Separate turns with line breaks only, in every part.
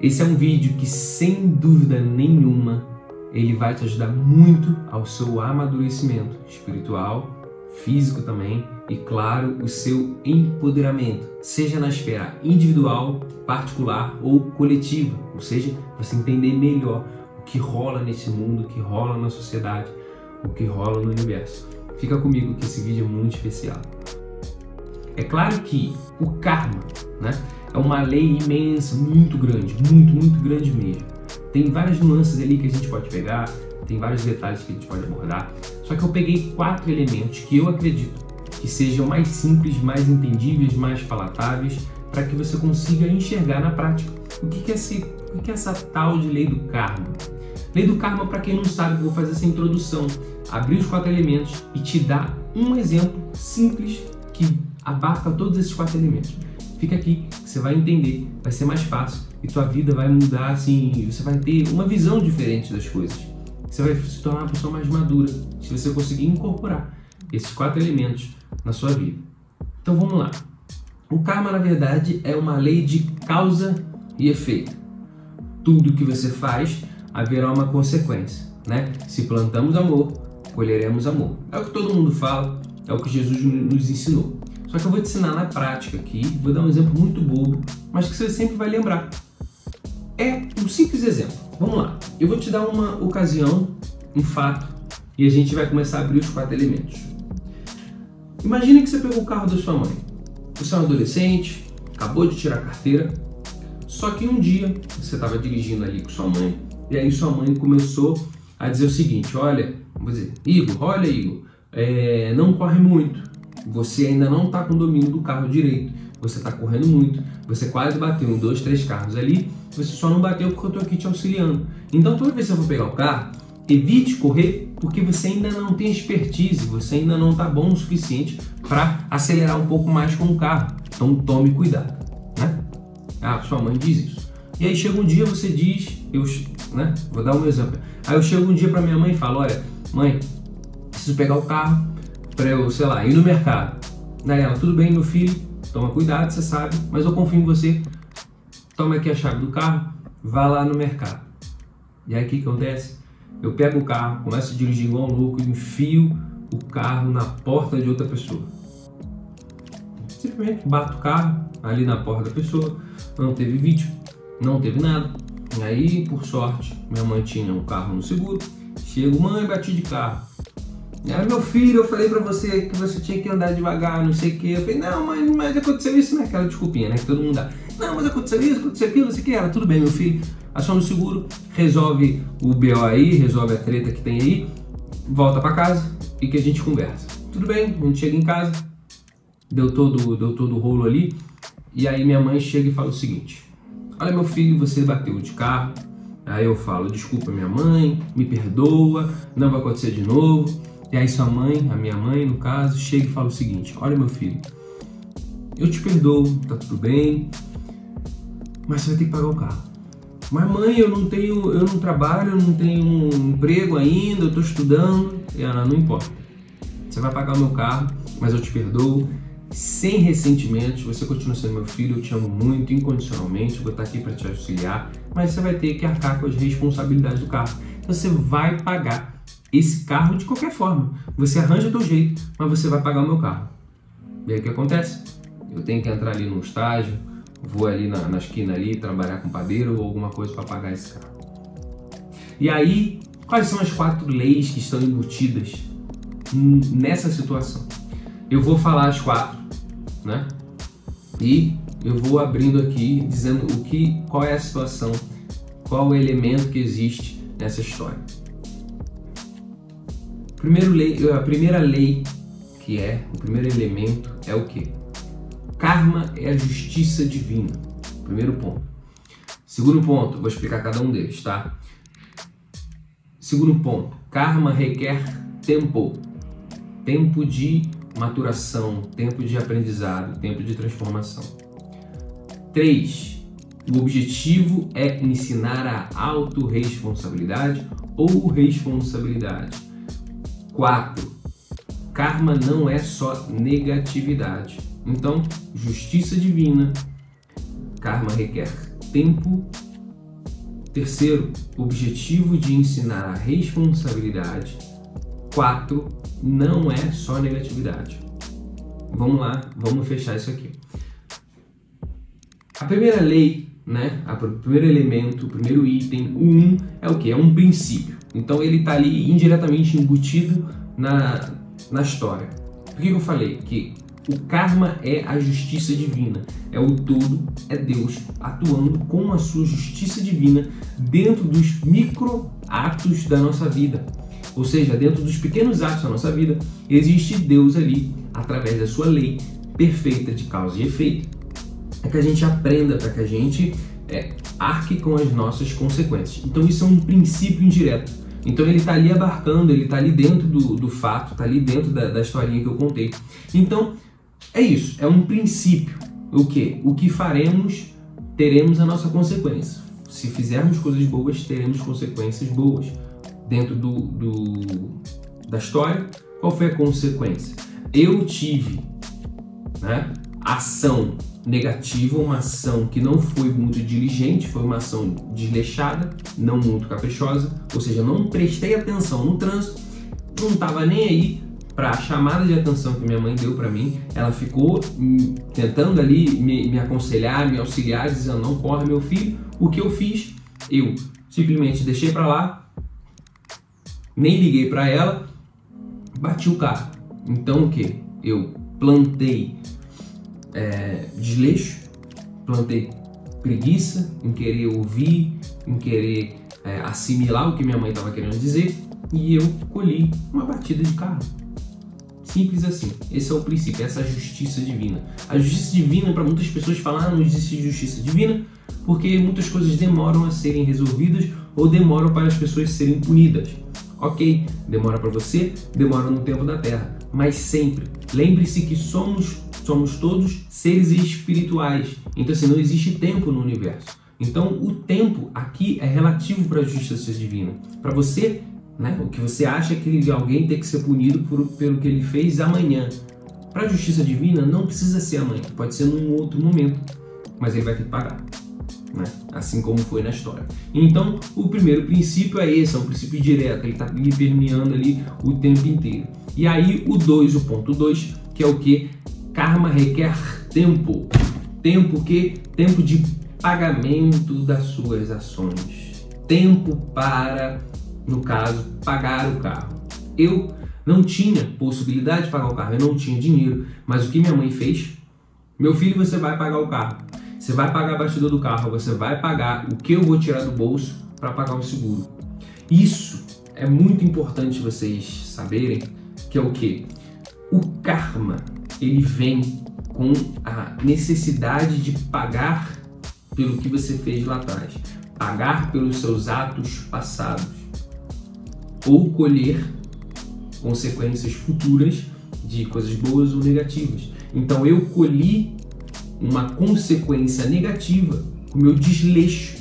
Esse é um vídeo que, sem dúvida nenhuma, ele vai te ajudar muito ao seu amadurecimento espiritual, físico também e, claro, o seu empoderamento, seja na esfera individual, particular ou coletiva, ou seja, você entender melhor o que rola nesse mundo, o que rola na sociedade, o que rola no universo. Fica comigo que esse vídeo é muito especial. É claro que o karma né, é uma lei imensa, muito grande, muito, muito grande mesmo. Tem várias nuances ali que a gente pode pegar, tem vários detalhes que a gente pode abordar. Só que eu peguei quatro elementos que eu acredito que sejam mais simples, mais entendíveis, mais palatáveis, para que você consiga enxergar na prática o que é, esse, o que é essa tal de lei do karma. Lei do karma, para quem não sabe, vou fazer essa introdução, abrir os quatro elementos e te dar um exemplo simples que abarca todos esses quatro elementos. Fica aqui, você vai entender, vai ser mais fácil e tua vida vai mudar assim, você vai ter uma visão diferente das coisas. Você vai se tornar uma pessoa mais madura se você conseguir incorporar esses quatro elementos na sua vida. Então vamos lá. O karma, na verdade, é uma lei de causa e efeito. Tudo que você faz haverá uma consequência, né? Se plantamos amor, colheremos amor. É o que todo mundo fala, é o que Jesus nos ensinou. Só que eu vou te ensinar na prática aqui, vou dar um exemplo muito bobo, mas que você sempre vai lembrar. É um simples exemplo. Vamos lá. Eu vou te dar uma ocasião, um fato, e a gente vai começar a abrir os quatro elementos. Imagine que você pegou o carro da sua mãe. Você é um adolescente, acabou de tirar a carteira, só que um dia você estava dirigindo ali com sua mãe e aí sua mãe começou a dizer o seguinte: Olha, vou dizer, Igor, olha, Igor, é, não corre muito. Você ainda não está com o domínio do carro direito. Você está correndo muito. Você quase bateu em dois, três carros ali. Você só não bateu porque eu estou aqui te auxiliando. Então, toda vez que você for pegar o carro, evite correr porque você ainda não tem expertise, você ainda não está bom o suficiente para acelerar um pouco mais com o carro. Então tome cuidado, né? Ah, sua mãe diz isso. E aí chega um dia você diz, eu, né? Vou dar um exemplo. Aí eu chego um dia para minha mãe e falo, olha, mãe, preciso pegar o carro para eu, sei lá, ir no mercado. Daí ela, tudo bem, meu filho, toma cuidado, você sabe, mas eu confio em você. Toma aqui a chave do carro, vá lá no mercado. E aí o que acontece? Eu pego o carro, começo a dirigir igual um louco e enfio o carro na porta de outra pessoa. Simplesmente bato o carro ali na porta da pessoa, não teve vítima, não teve nada. E aí, por sorte, minha mãe tinha um carro no seguro. Chego, mãe, bati de carro. Era meu filho, eu falei pra você que você tinha que andar devagar, não sei o que. Eu falei, não, mãe, mas aconteceu isso, né? Aquela desculpinha, né? Que todo mundo dá. Não, mas aconteceu isso, aconteceu aquilo, não sei o que. Ela, tudo bem, meu filho. Aciona o seguro, resolve o BO aí, resolve a treta que tem aí, volta para casa e que a gente conversa. Tudo bem, a gente chega em casa, deu todo, deu todo o rolo ali, e aí minha mãe chega e fala o seguinte: Olha, meu filho, você bateu de carro. Aí eu falo: Desculpa, minha mãe, me perdoa, não vai acontecer de novo. E aí sua mãe, a minha mãe no caso, chega e fala o seguinte: Olha, meu filho, eu te perdoo, tá tudo bem, mas você vai ter que pagar o carro. Mas mãe, eu não tenho, eu não trabalho, eu não tenho um emprego ainda, eu estou estudando. E ela, não importa. Você vai pagar o meu carro, mas eu te perdoo. Sem ressentimentos, você continua sendo meu filho, eu te amo muito, incondicionalmente, vou estar aqui para te auxiliar, mas você vai ter que arcar com as responsabilidades do carro. Você vai pagar esse carro de qualquer forma. Você arranja do jeito, mas você vai pagar o meu carro. E aí o que acontece? Eu tenho que entrar ali no estágio, vou ali na, na esquina ali trabalhar com padeiro ou alguma coisa para pagar esse carro. E aí, quais são as quatro leis que estão embutidas nessa situação? Eu vou falar as quatro, né? E eu vou abrindo aqui dizendo o que, qual é a situação, qual o elemento que existe nessa história. Primeiro lei, a primeira lei que é o primeiro elemento é o que? Karma é a justiça divina. Primeiro ponto. Segundo ponto, vou explicar cada um deles, tá? Segundo ponto, karma requer tempo. Tempo de maturação, tempo de aprendizado, tempo de transformação. 3. O objetivo é ensinar a autorresponsabilidade ou responsabilidade. 4. Karma não é só negatividade. Então, justiça divina, karma requer tempo Terceiro, objetivo de ensinar a responsabilidade. Quatro, não é só negatividade. Vamos lá, vamos fechar isso aqui. A primeira lei, né, o primeiro elemento, o primeiro item, o um, é o que? É um princípio. Então ele está ali indiretamente embutido na, na história. Por que, eu falei? Que o karma é a justiça divina, é o todo, é Deus atuando com a sua justiça divina dentro dos micro atos da nossa vida. Ou seja, dentro dos pequenos atos da nossa vida, existe Deus ali, através da sua lei perfeita de causa e efeito, para que a gente aprenda, para que a gente é, arque com as nossas consequências. Então, isso é um princípio indireto. Então ele está ali abarcando, ele está ali dentro do, do fato, está ali dentro da, da historinha que eu contei. Então, é isso, é um princípio. O que? O que faremos, teremos a nossa consequência. Se fizermos coisas boas, teremos consequências boas. Dentro do, do da história, qual foi a consequência? Eu tive né, ação negativa, uma ação que não foi muito diligente, foi uma ação desleixada, não muito caprichosa, ou seja, não prestei atenção no trânsito, não estava nem aí para a chamada de atenção que minha mãe deu para mim, ela ficou hum, tentando ali me, me, aconselhar, me auxiliar, dizendo não corre meu filho. O que eu fiz? Eu simplesmente deixei para lá, nem liguei para ela, bati o carro. Então o que? Eu plantei é, desleixo, plantei preguiça em querer ouvir, em querer é, assimilar o que minha mãe estava querendo dizer e eu colhi uma batida de carro. Simples assim. Esse é o princípio, essa é a justiça divina. A justiça divina, para muitas pessoas falar, ah, não existe justiça divina, porque muitas coisas demoram a serem resolvidas ou demoram para as pessoas serem punidas. Ok, demora para você, demora no tempo da Terra, mas sempre lembre-se que somos somos todos seres espirituais. Então assim, não existe tempo no universo. Então o tempo aqui é relativo para a justiça divina. Para você né? O que você acha que alguém tem que ser punido por, pelo que ele fez amanhã. Para a justiça divina, não precisa ser amanhã, pode ser num outro momento, mas ele vai ter que pagar. Né? Assim como foi na história. Então, o primeiro princípio é esse, é um princípio direto, ele está permeando ali o tempo inteiro. E aí, o 2, o ponto 2, que é o que? Karma requer tempo. Tempo que? Tempo de pagamento das suas ações. Tempo para no caso, pagar o carro. Eu não tinha possibilidade de pagar o carro, eu não tinha dinheiro, mas o que minha mãe fez? Meu filho, você vai pagar o carro. Você vai pagar a batida do carro, você vai pagar o que eu vou tirar do bolso para pagar o seguro. Isso é muito importante vocês saberem, que é o que? O karma, ele vem com a necessidade de pagar pelo que você fez lá atrás, pagar pelos seus atos passados. Ou colher consequências futuras de coisas boas ou negativas. Então eu colhi uma consequência negativa, o meu desleixo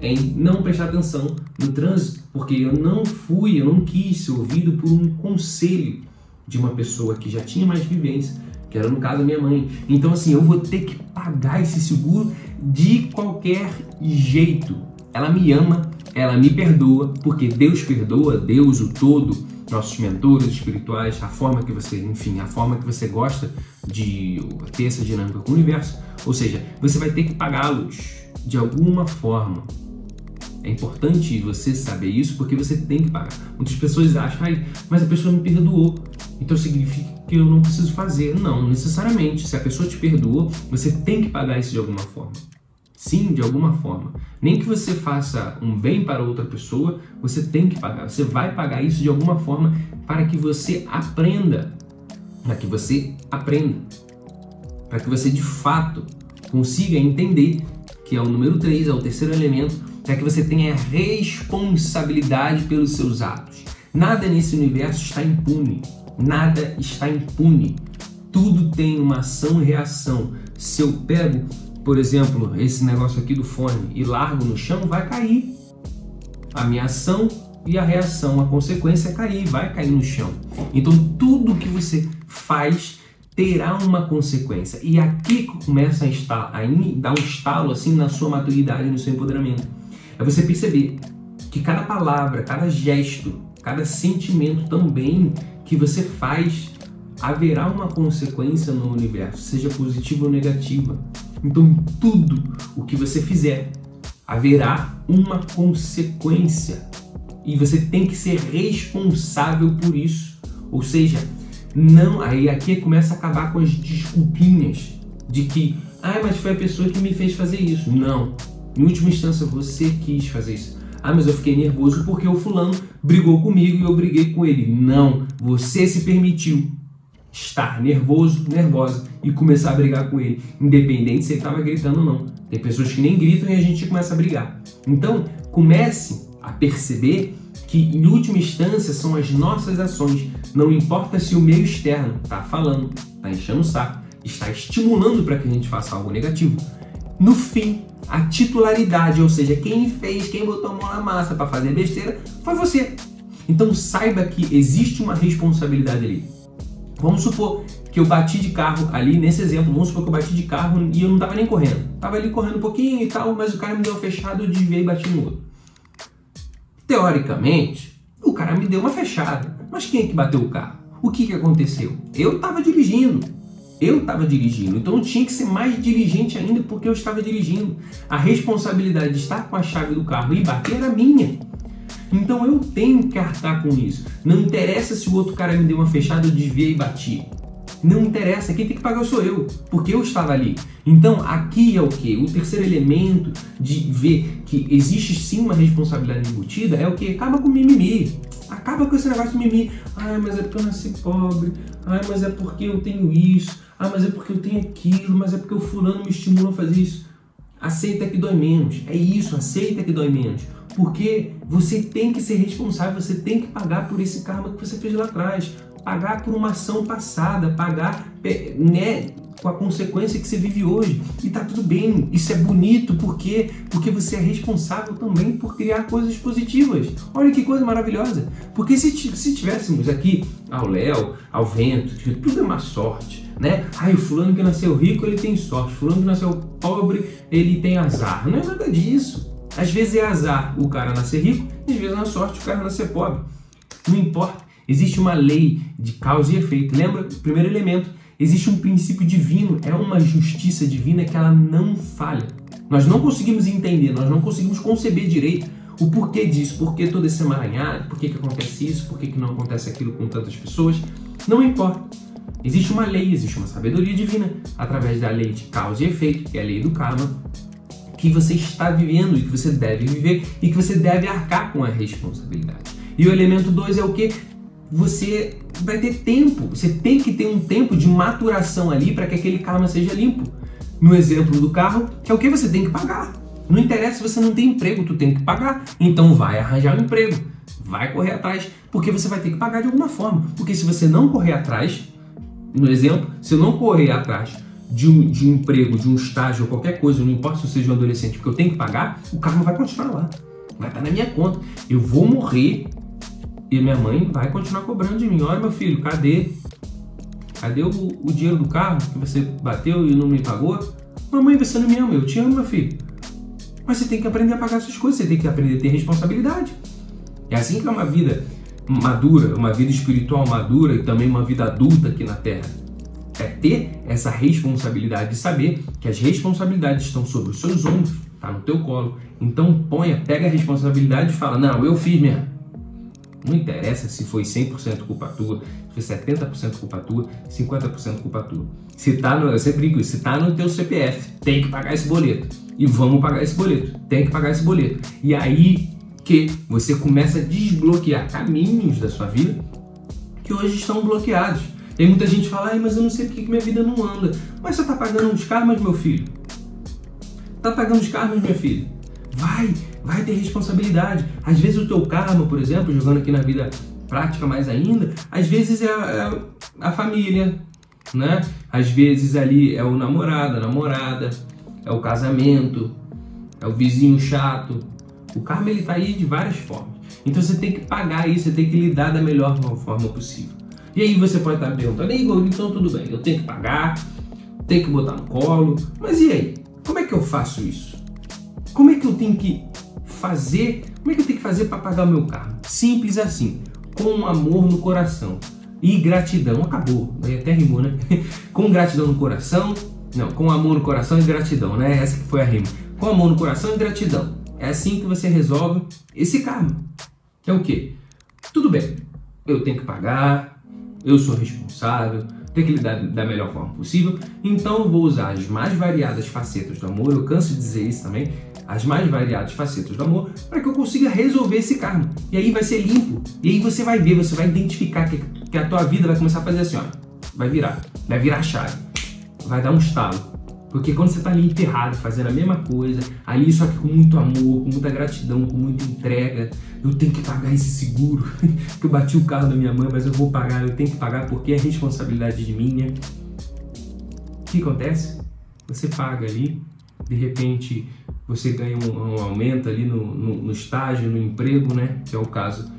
em não prestar atenção no trânsito, porque eu não fui, eu não quis ser ouvido por um conselho de uma pessoa que já tinha mais vivência, que era no caso minha mãe. Então assim, eu vou ter que pagar esse seguro de qualquer jeito. Ela me ama, ela me perdoa, porque Deus perdoa, Deus o todo, nossos mentores espirituais, a forma que você, enfim, a forma que você gosta de ter essa dinâmica com o universo. Ou seja, você vai ter que pagá-los de alguma forma. É importante você saber isso porque você tem que pagar. Muitas pessoas acham, mas a pessoa me perdoou, então significa que eu não preciso fazer. Não, necessariamente. Se a pessoa te perdoou, você tem que pagar isso de alguma forma. Sim, de alguma forma. Nem que você faça um bem para outra pessoa, você tem que pagar. Você vai pagar isso de alguma forma para que você aprenda. Para que você aprenda. Para que você de fato consiga entender que é o número 3, é o terceiro elemento, para que você tenha responsabilidade pelos seus atos. Nada nesse universo está impune. Nada está impune. Tudo tem uma ação e reação. Se eu pego por exemplo, esse negócio aqui do fone e largo no chão, vai cair. A minha ação e a reação, a consequência é cair, vai cair no chão. Então tudo que você faz terá uma consequência. E aqui começa a, estar, a dar um estalo assim na sua maturidade, no seu empoderamento. é você perceber que cada palavra, cada gesto, cada sentimento também que você faz haverá uma consequência no universo, seja positiva ou negativa. Então, tudo o que você fizer haverá uma consequência e você tem que ser responsável por isso. Ou seja, não, aí aqui começa a acabar com as desculpinhas de que, ah, mas foi a pessoa que me fez fazer isso. Não. Em última instância, você quis fazer isso. Ah, mas eu fiquei nervoso porque o fulano brigou comigo e eu briguei com ele. Não, você se permitiu estar nervoso, nervosa e começar a brigar com ele, independente se ele estava gritando ou não. Tem pessoas que nem gritam e a gente começa a brigar. Então, comece a perceber que, em última instância, são as nossas ações. Não importa se o meio externo está falando, está enchendo o saco, está estimulando para que a gente faça algo negativo. No fim, a titularidade, ou seja, quem fez, quem botou a mão na massa para fazer besteira, foi você. Então saiba que existe uma responsabilidade ali. Vamos supor que eu bati de carro ali, nesse exemplo, vamos supor que eu bati de carro e eu não tava nem correndo. Tava ali correndo um pouquinho e tal, mas o cara me deu uma fechada, eu desviei e bati no outro. Teoricamente, o cara me deu uma fechada. Mas quem é que bateu o carro? O que, que aconteceu? Eu estava dirigindo. Eu estava dirigindo, então eu tinha que ser mais diligente ainda porque eu estava dirigindo. A responsabilidade de estar com a chave do carro e bater era minha. Então eu tenho que arcar com isso. Não interessa se o outro cara me deu uma fechada, eu desviei e bati. Não interessa, quem tem que pagar sou eu, porque eu estava ali. Então aqui é o que? O terceiro elemento de ver que existe sim uma responsabilidade embutida é o que? Acaba com o mimimi. Acaba com esse negócio de mimimi. Ai, mas é porque eu nasci pobre. Ai, mas é porque eu tenho isso. Ah, mas é porque eu tenho aquilo. Mas é porque o fulano me estimula a fazer isso. Aceita que dói menos. É isso, aceita que dói menos. Porque você tem que ser responsável, você tem que pagar por esse karma que você fez lá atrás pagar por uma ação passada, pagar né, com a consequência que você vive hoje. E tá tudo bem, isso é bonito, por quê? Porque você é responsável também por criar coisas positivas. Olha que coisa maravilhosa. Porque se, se tivéssemos aqui ao Léo, ao vento, tudo é uma sorte, né? Ai, o fulano que nasceu rico, ele tem sorte. Fulano que nasceu pobre, ele tem azar. Não é nada disso. Às vezes é azar o cara nascer rico, às vezes é sorte o cara nascer pobre. Não importa. Existe uma lei de causa e efeito. Lembra? Primeiro elemento. Existe um princípio divino, é uma justiça divina que ela não falha. Nós não conseguimos entender, nós não conseguimos conceber direito o porquê disso, por que todo esse emaranhado, por que, que acontece isso, por que, que não acontece aquilo com tantas pessoas. Não importa. Existe uma lei, existe uma sabedoria divina, através da lei de causa e efeito, que é a lei do karma, que você está vivendo e que você deve viver e que você deve arcar com a responsabilidade. E o elemento 2 é o que? Você vai ter tempo. Você tem que ter um tempo de maturação ali para que aquele karma seja limpo. No exemplo do carro, que é o que você tem que pagar. Não interessa se você não tem emprego, tu tem que pagar. Então vai arranjar um emprego, vai correr atrás, porque você vai ter que pagar de alguma forma. Porque se você não correr atrás, no exemplo, se eu não correr atrás de um, de um emprego, de um estágio ou qualquer coisa, não importa se eu seja um adolescente, porque eu tenho que pagar, o karma vai continuar lá. Vai estar na minha conta. Eu vou morrer e minha mãe vai continuar cobrando de mim. Olha, meu filho, cadê? Cadê o, o dinheiro do carro que você bateu e não me pagou? Mamãe, você não me ama, eu te amo, meu filho. Mas você tem que aprender a pagar suas coisas, você tem que aprender a ter responsabilidade. É assim que é uma vida madura, uma vida espiritual madura e também uma vida adulta aqui na Terra. É ter essa responsabilidade de saber que as responsabilidades estão sobre os seus ombros, tá no teu colo. Então ponha, pega a responsabilidade e fala: "Não, eu fiz mesmo. Não interessa se foi 100% culpa tua, se foi 70% culpa tua, 50% culpa tua. Se tá no, eu sempre brinco isso, se tá no teu CPF, tem que pagar esse boleto. E vamos pagar esse boleto. Tem que pagar esse boleto. E aí que você começa a desbloquear caminhos da sua vida que hoje estão bloqueados. Tem muita gente que fala, mas eu não sei porque que minha vida não anda. Mas você tá pagando os karmas, meu filho. Tá pagando os karmas, minha filha. Vai, vai ter responsabilidade. Às vezes o teu karma, por exemplo, jogando aqui na vida prática mais ainda, às vezes é a, é a família, né? Às vezes ali é o namorado, a namorada, é o casamento, é o vizinho chato. O karma ele tá aí de várias formas. Então você tem que pagar isso, você tem que lidar da melhor forma possível. E aí você pode estar perguntando, Igor, então tudo bem, eu tenho que pagar, tenho que botar no colo, mas e aí? Como é que eu faço isso? Como é que eu tenho que fazer? Como é que eu tenho que fazer para pagar o meu carro? Simples assim, com amor no coração e gratidão. Acabou, aí até rimou, né? com gratidão no coração, não, com amor no coração e gratidão, né? Essa que foi a rima. Com amor no coração e gratidão. É assim que você resolve esse karma. Que é o quê? Tudo bem, eu tenho que pagar, eu sou responsável, tenho que lidar da melhor forma possível, então eu vou usar as mais variadas facetas do amor, eu canso de dizer isso também, as mais variadas facetas do amor, para que eu consiga resolver esse karma. E aí vai ser limpo. E aí você vai ver, você vai identificar que, que a tua vida vai começar a fazer assim, ó. Vai virar. Vai virar a chave. Vai dar um estalo. Porque quando você está ali enterrado, fazendo a mesma coisa, ali só que com muito amor, com muita gratidão, com muita entrega, eu tenho que pagar esse seguro, que eu bati o carro da minha mãe, mas eu vou pagar, eu tenho que pagar porque é responsabilidade de minha. O que acontece? Você paga ali, de repente você ganha um, um aumento ali no, no, no estágio, no emprego, né? Que é o caso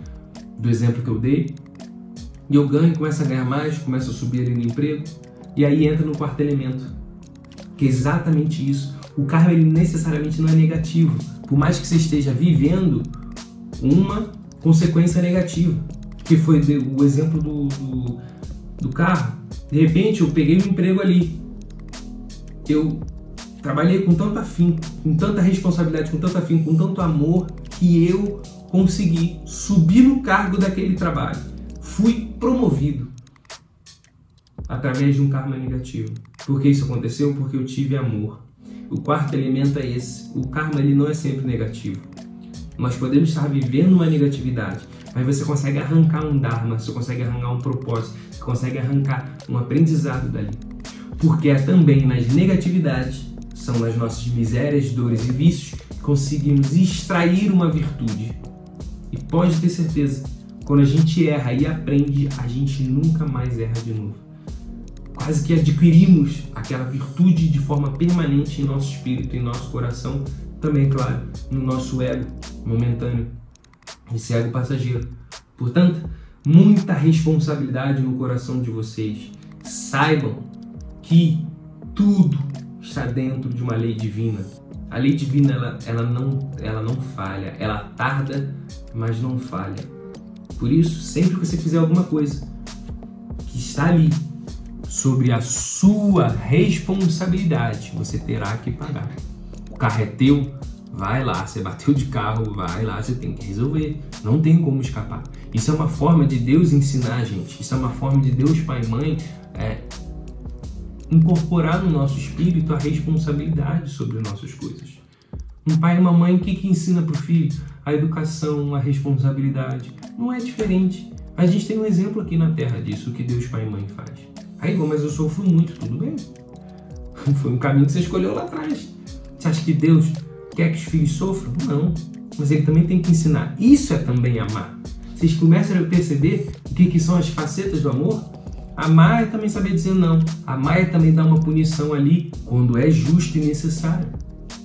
do exemplo que eu dei. E eu ganho, começo a ganhar mais, começo a subir ali no emprego, e aí entra no quarto elemento que é exatamente isso. O karma ele necessariamente não é negativo, por mais que você esteja vivendo uma consequência negativa, que foi o exemplo do, do, do carro. De repente eu peguei um emprego ali, eu trabalhei com tanto afim, com tanta responsabilidade, com tanto afim, com tanto amor, que eu consegui subir no cargo daquele trabalho. Fui promovido através de um karma negativo. Por que isso aconteceu? Porque eu tive amor. O quarto elemento é esse. O karma ele não é sempre negativo. Nós podemos estar vivendo uma negatividade, mas você consegue arrancar um dharma, você consegue arrancar um propósito, você consegue arrancar um aprendizado dali. Porque é também nas negatividades, são nas nossas misérias, dores e vícios, conseguimos extrair uma virtude. E pode ter certeza, quando a gente erra e aprende, a gente nunca mais erra de novo quase que adquirimos aquela virtude de forma permanente em nosso espírito, em nosso coração, também, claro, no nosso ego momentâneo, esse ego passageiro. Portanto, muita responsabilidade no coração de vocês. Saibam que tudo está dentro de uma lei divina. A lei divina ela, ela, não, ela não falha, ela tarda, mas não falha. Por isso, sempre que você fizer alguma coisa que está ali sobre a sua responsabilidade. Você terá que pagar. O carro é teu, vai lá. Você bateu de carro, vai lá, você tem que resolver. Não tem como escapar. Isso é uma forma de Deus ensinar a gente. Isso é uma forma de Deus, Pai e Mãe, é, incorporar no nosso espírito a responsabilidade sobre nossas coisas. Um pai e uma mãe, o que, que ensina para o filho? A educação, a responsabilidade. Não é diferente. A gente tem um exemplo aqui na Terra disso que Deus, Pai e Mãe faz. Aí, mas eu sofro muito, tudo bem. Foi um caminho que você escolheu lá atrás. Você acha que Deus quer que os filhos sofram? Não. Mas ele também tem que ensinar. Isso é também amar. Vocês começam a perceber o que, que são as facetas do amor? Amar é também saber dizer não. Amar é também dar uma punição ali quando é justo e necessário.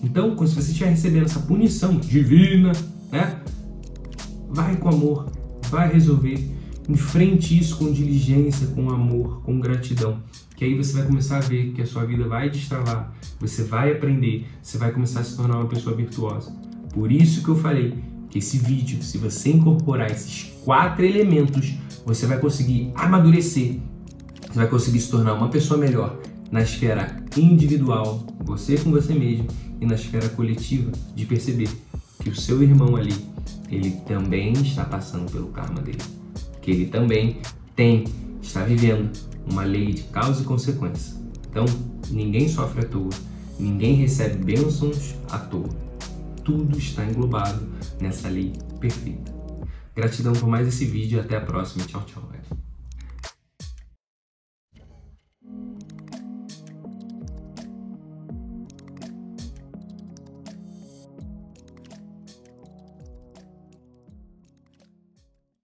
Então, quando você estiver recebendo essa punição divina, né? Vai com amor, vai resolver. Enfrente isso com diligência, com amor, com gratidão. Que aí você vai começar a ver que a sua vida vai destravar, você vai aprender, você vai começar a se tornar uma pessoa virtuosa. Por isso que eu falei que esse vídeo, se você incorporar esses quatro elementos, você vai conseguir amadurecer, você vai conseguir se tornar uma pessoa melhor na esfera individual, você com você mesmo, e na esfera coletiva, de perceber que o seu irmão ali, ele também está passando pelo karma dele que ele também tem, está vivendo uma lei de causa e consequência. Então, ninguém sofre à toa, ninguém recebe bênçãos à toa. Tudo está englobado nessa lei perfeita. Gratidão por mais esse vídeo e até a próxima. Tchau, tchau.